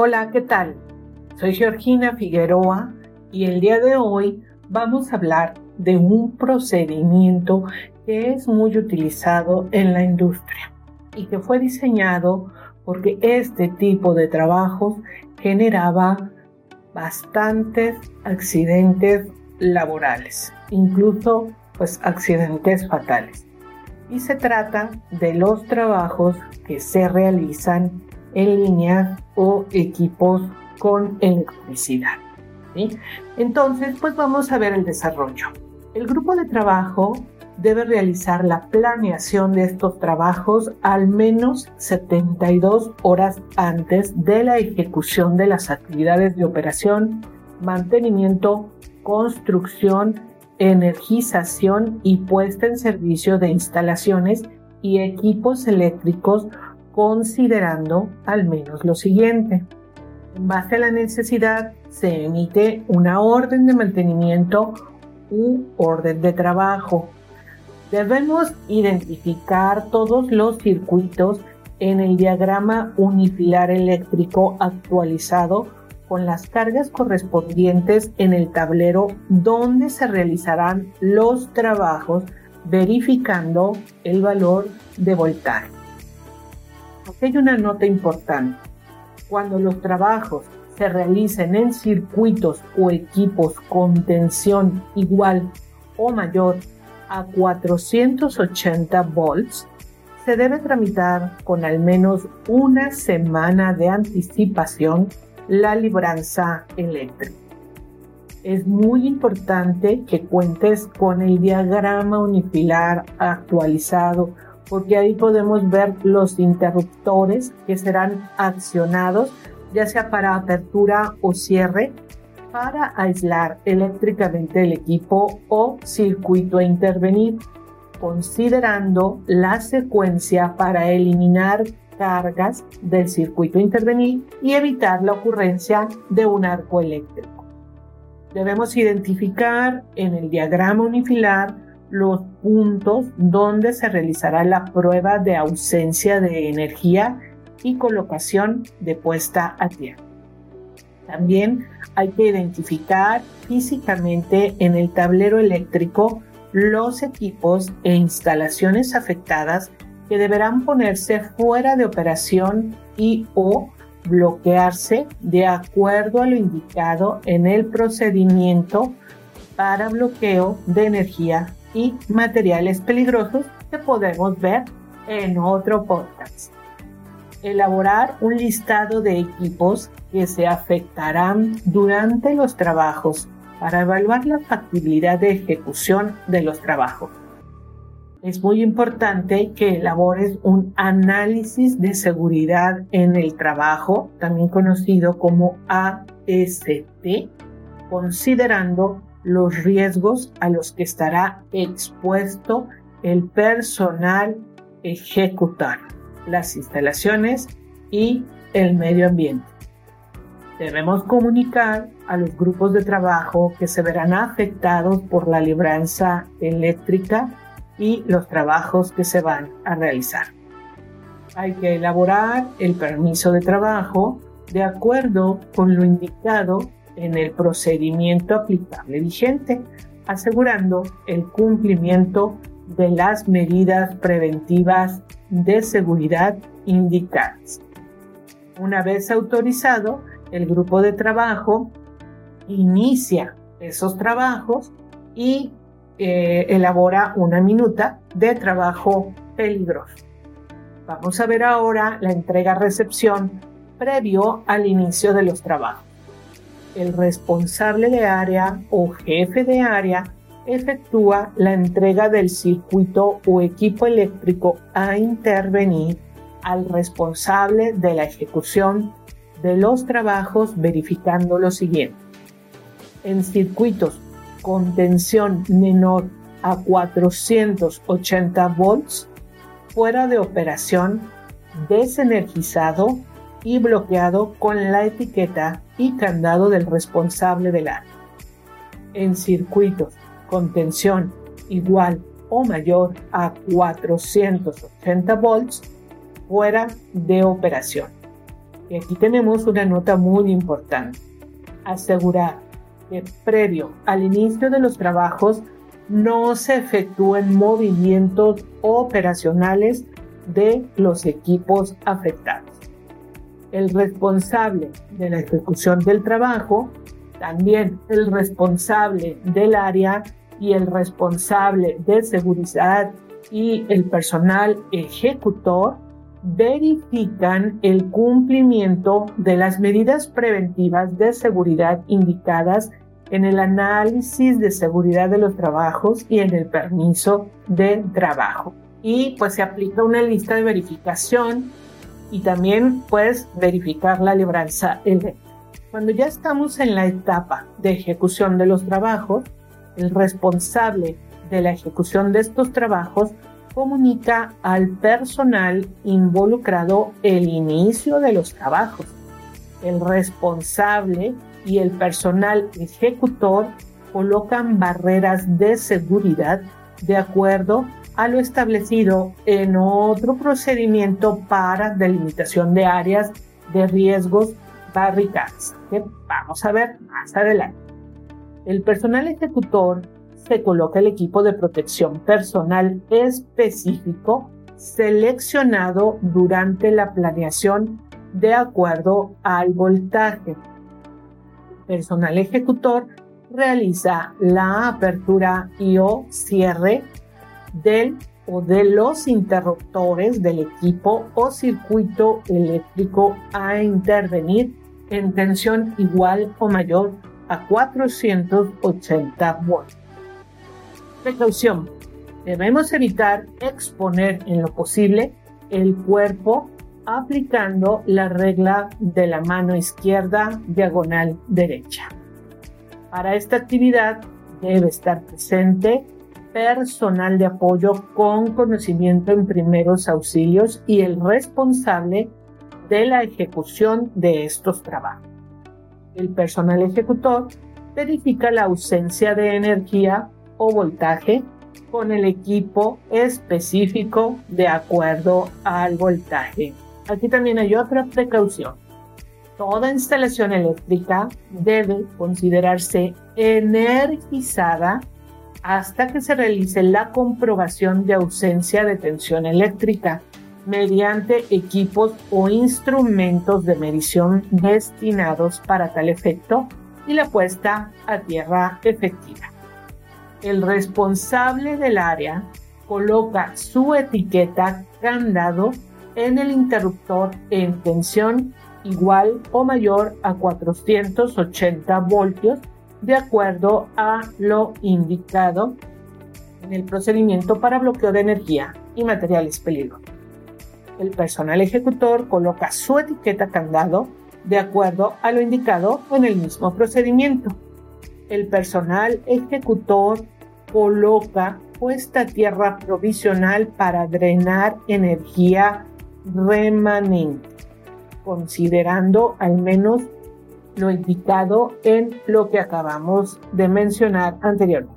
Hola, ¿qué tal? Soy Georgina Figueroa y el día de hoy vamos a hablar de un procedimiento que es muy utilizado en la industria y que fue diseñado porque este tipo de trabajos generaba bastantes accidentes laborales, incluso pues accidentes fatales. Y se trata de los trabajos que se realizan en línea o equipos con electricidad. Entonces, pues vamos a ver el desarrollo. El grupo de trabajo debe realizar la planeación de estos trabajos al menos 72 horas antes de la ejecución de las actividades de operación, mantenimiento, construcción, energización y puesta en servicio de instalaciones y equipos eléctricos considerando al menos lo siguiente. En base a la necesidad se emite una orden de mantenimiento u orden de trabajo. Debemos identificar todos los circuitos en el diagrama unifilar eléctrico actualizado con las cargas correspondientes en el tablero donde se realizarán los trabajos verificando el valor de voltaje. Hay una nota importante. Cuando los trabajos se realicen en circuitos o equipos con tensión igual o mayor a 480 volts, se debe tramitar con al menos una semana de anticipación la libranza eléctrica. Es muy importante que cuentes con el diagrama unifilar actualizado porque ahí podemos ver los interruptores que serán accionados ya sea para apertura o cierre para aislar eléctricamente el equipo o circuito a intervenir, considerando la secuencia para eliminar cargas del circuito a intervenir y evitar la ocurrencia de un arco eléctrico. Debemos identificar en el diagrama unifilar los puntos donde se realizará la prueba de ausencia de energía y colocación de puesta a tierra. También hay que identificar físicamente en el tablero eléctrico los equipos e instalaciones afectadas que deberán ponerse fuera de operación y o bloquearse de acuerdo a lo indicado en el procedimiento para bloqueo de energía y materiales peligrosos que podemos ver en otro podcast. Elaborar un listado de equipos que se afectarán durante los trabajos para evaluar la factibilidad de ejecución de los trabajos. Es muy importante que elabores un análisis de seguridad en el trabajo, también conocido como AST, considerando los riesgos a los que estará expuesto el personal ejecutar, las instalaciones y el medio ambiente. Debemos comunicar a los grupos de trabajo que se verán afectados por la libranza eléctrica y los trabajos que se van a realizar. Hay que elaborar el permiso de trabajo de acuerdo con lo indicado en el procedimiento aplicable vigente, asegurando el cumplimiento de las medidas preventivas de seguridad indicadas. Una vez autorizado, el grupo de trabajo inicia esos trabajos y eh, elabora una minuta de trabajo peligroso. Vamos a ver ahora la entrega-recepción previo al inicio de los trabajos el responsable de área o jefe de área efectúa la entrega del circuito o equipo eléctrico a intervenir al responsable de la ejecución de los trabajos verificando lo siguiente. En circuitos con tensión menor a 480 volts, fuera de operación, desenergizado y bloqueado con la etiqueta y candado del responsable del área. En circuitos con tensión igual o mayor a 480 volts fuera de operación. Y aquí tenemos una nota muy importante. Asegurar que previo al inicio de los trabajos no se efectúen movimientos operacionales de los equipos afectados. El responsable de la ejecución del trabajo, también el responsable del área y el responsable de seguridad y el personal ejecutor verifican el cumplimiento de las medidas preventivas de seguridad indicadas en el análisis de seguridad de los trabajos y en el permiso de trabajo. Y pues se aplica una lista de verificación y también puedes verificar la libranza Cuando ya estamos en la etapa de ejecución de los trabajos, el responsable de la ejecución de estos trabajos comunica al personal involucrado el inicio de los trabajos. El responsable y el personal ejecutor colocan barreras de seguridad de acuerdo a lo establecido en otro procedimiento para delimitación de áreas de riesgos barricadas, que vamos a ver más adelante. El personal ejecutor se coloca el equipo de protección personal específico seleccionado durante la planeación de acuerdo al voltaje. Personal ejecutor realiza la apertura y o cierre del o de los interruptores del equipo o circuito eléctrico a intervenir en tensión igual o mayor a 480 volts. Precaución. Debemos evitar exponer en lo posible el cuerpo aplicando la regla de la mano izquierda diagonal derecha. Para esta actividad debe estar presente personal de apoyo con conocimiento en primeros auxilios y el responsable de la ejecución de estos trabajos. El personal ejecutor verifica la ausencia de energía o voltaje con el equipo específico de acuerdo al voltaje. Aquí también hay otra precaución. Toda instalación eléctrica debe considerarse energizada hasta que se realice la comprobación de ausencia de tensión eléctrica mediante equipos o instrumentos de medición destinados para tal efecto y la puesta a tierra efectiva. El responsable del área coloca su etiqueta candado en el interruptor en tensión igual o mayor a 480 voltios de acuerdo a lo indicado en el procedimiento para bloqueo de energía y materiales peligrosos. El personal ejecutor coloca su etiqueta candado de acuerdo a lo indicado en el mismo procedimiento el personal ejecutor coloca puesta tierra provisional para drenar energía remanente, considerando al menos lo indicado en lo que acabamos de mencionar anteriormente.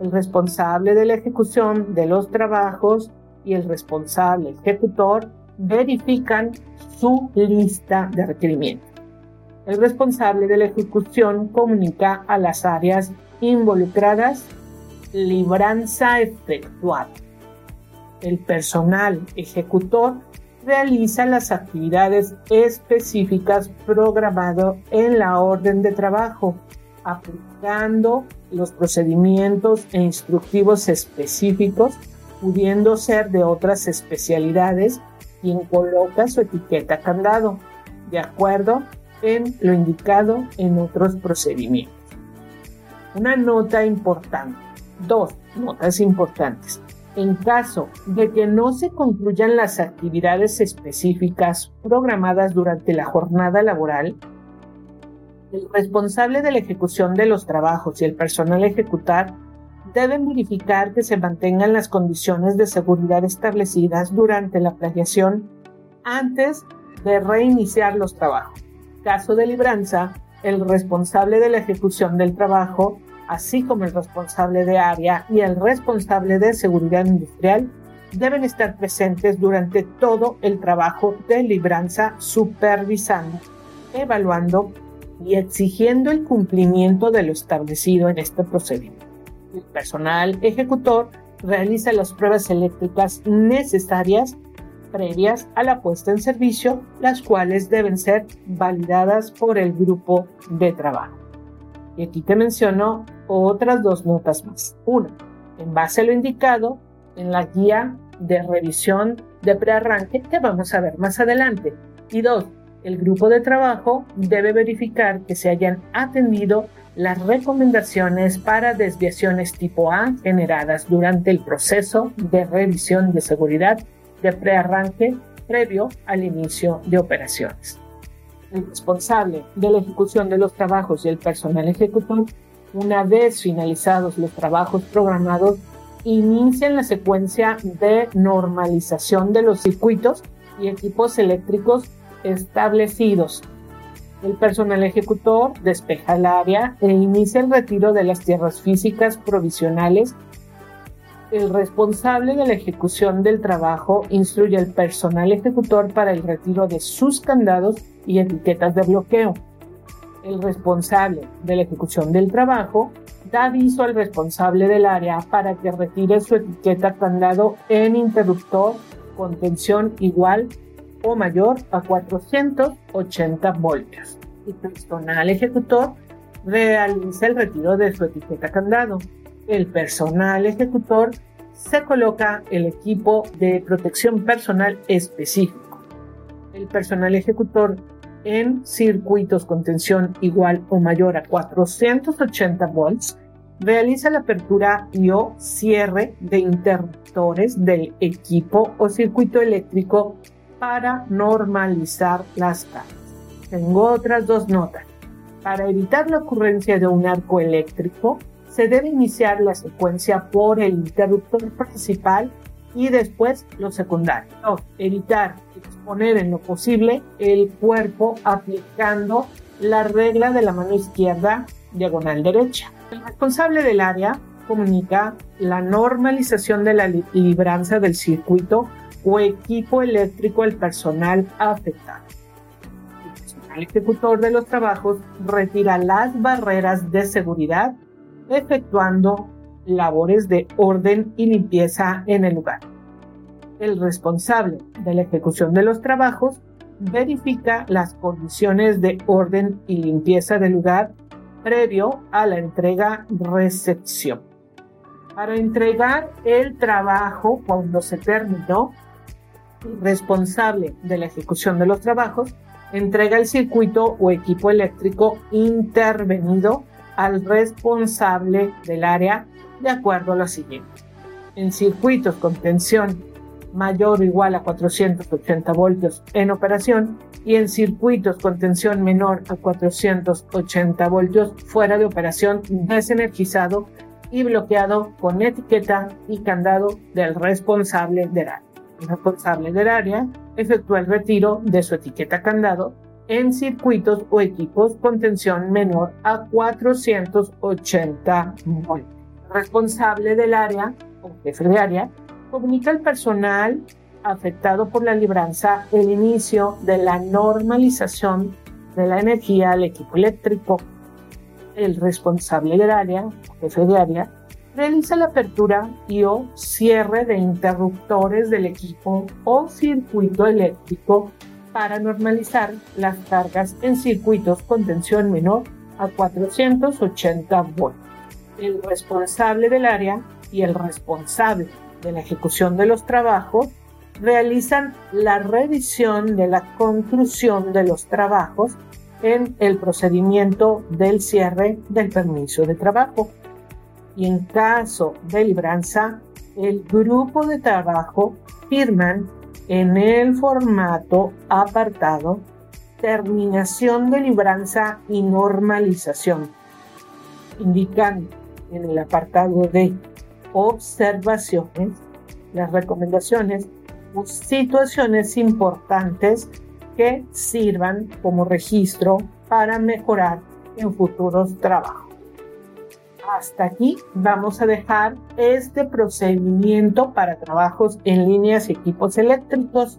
El responsable de la ejecución de los trabajos y el responsable ejecutor verifican su lista de requerimientos el responsable de la ejecución comunica a las áreas involucradas libranza efectuada. El personal ejecutor realiza las actividades específicas programado en la orden de trabajo, aplicando los procedimientos e instructivos específicos, pudiendo ser de otras especialidades, quien coloca su etiqueta candado, de acuerdo en lo indicado en otros procedimientos. Una nota importante. Dos notas importantes. En caso de que no se concluyan las actividades específicas programadas durante la jornada laboral, el responsable de la ejecución de los trabajos y el personal ejecutar deben verificar que se mantengan las condiciones de seguridad establecidas durante la planeación antes de reiniciar los trabajos. Caso de libranza, el responsable de la ejecución del trabajo, así como el responsable de área y el responsable de seguridad industrial, deben estar presentes durante todo el trabajo de libranza, supervisando, evaluando y exigiendo el cumplimiento de lo establecido en este procedimiento. El personal ejecutor realiza las pruebas eléctricas necesarias previas a la puesta en servicio, las cuales deben ser validadas por el grupo de trabajo. Y aquí te menciono otras dos notas más. Una, en base a lo indicado en la guía de revisión de prearranque que vamos a ver más adelante. Y dos, el grupo de trabajo debe verificar que se hayan atendido las recomendaciones para desviaciones tipo A generadas durante el proceso de revisión de seguridad de prearranque previo al inicio de operaciones. El responsable de la ejecución de los trabajos y el personal ejecutor, una vez finalizados los trabajos programados, inician la secuencia de normalización de los circuitos y equipos eléctricos establecidos. El personal ejecutor despeja el área e inicia el retiro de las tierras físicas provisionales. El responsable de la ejecución del trabajo instruye al personal ejecutor para el retiro de sus candados y etiquetas de bloqueo. El responsable de la ejecución del trabajo da aviso al responsable del área para que retire su etiqueta candado en interruptor con tensión igual o mayor a 480 voltios. El personal ejecutor realiza el retiro de su etiqueta candado. El personal ejecutor se coloca el equipo de protección personal específico. El personal ejecutor en circuitos con tensión igual o mayor a 480 volts, realiza la apertura y o cierre de interruptores del equipo o circuito eléctrico para normalizar las cargas. Tengo otras dos notas. Para evitar la ocurrencia de un arco eléctrico, se debe iniciar la secuencia por el interruptor principal y después los secundarios. evitar exponer en lo posible el cuerpo aplicando la regla de la mano izquierda diagonal derecha. El responsable del área comunica la normalización de la libranza del circuito o equipo eléctrico al personal afectado. El personal ejecutor de los trabajos retira las barreras de seguridad efectuando labores de orden y limpieza en el lugar. El responsable de la ejecución de los trabajos verifica las condiciones de orden y limpieza del lugar previo a la entrega-recepción. Para entregar el trabajo cuando se terminó, el responsable de la ejecución de los trabajos entrega el circuito o equipo eléctrico intervenido al responsable del área de acuerdo a lo siguiente. En circuitos con tensión mayor o igual a 480 voltios en operación y en circuitos con tensión menor a 480 voltios fuera de operación desenergizado y bloqueado con etiqueta y candado del responsable del área. El responsable del área efectúa el retiro de su etiqueta candado en circuitos o equipos con tensión menor a 480 voltios responsable del área o jefe de área comunica al personal afectado por la libranza el inicio de la normalización de la energía al equipo eléctrico. El responsable del área, o jefe de área, realiza la apertura y o cierre de interruptores del equipo o circuito eléctrico para normalizar las cargas en circuitos con tensión menor a 480 voltios el responsable del área y el responsable de la ejecución de los trabajos realizan la revisión de la conclusión de los trabajos en el procedimiento del cierre del permiso de trabajo. Y en caso de libranza, el grupo de trabajo firman en el formato apartado terminación de libranza y normalización, indicando en el apartado de observaciones, las recomendaciones o situaciones importantes que sirvan como registro para mejorar en futuros trabajos. hasta aquí vamos a dejar este procedimiento para trabajos en líneas y equipos eléctricos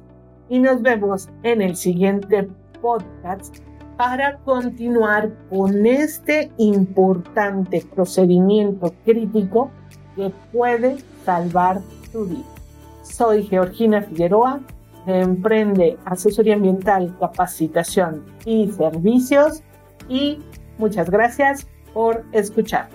y nos vemos en el siguiente podcast para continuar con este importante procedimiento crítico que puede salvar tu vida. Soy Georgina Figueroa de Emprende Asesoría Ambiental, Capacitación y Servicios y muchas gracias por escuchar.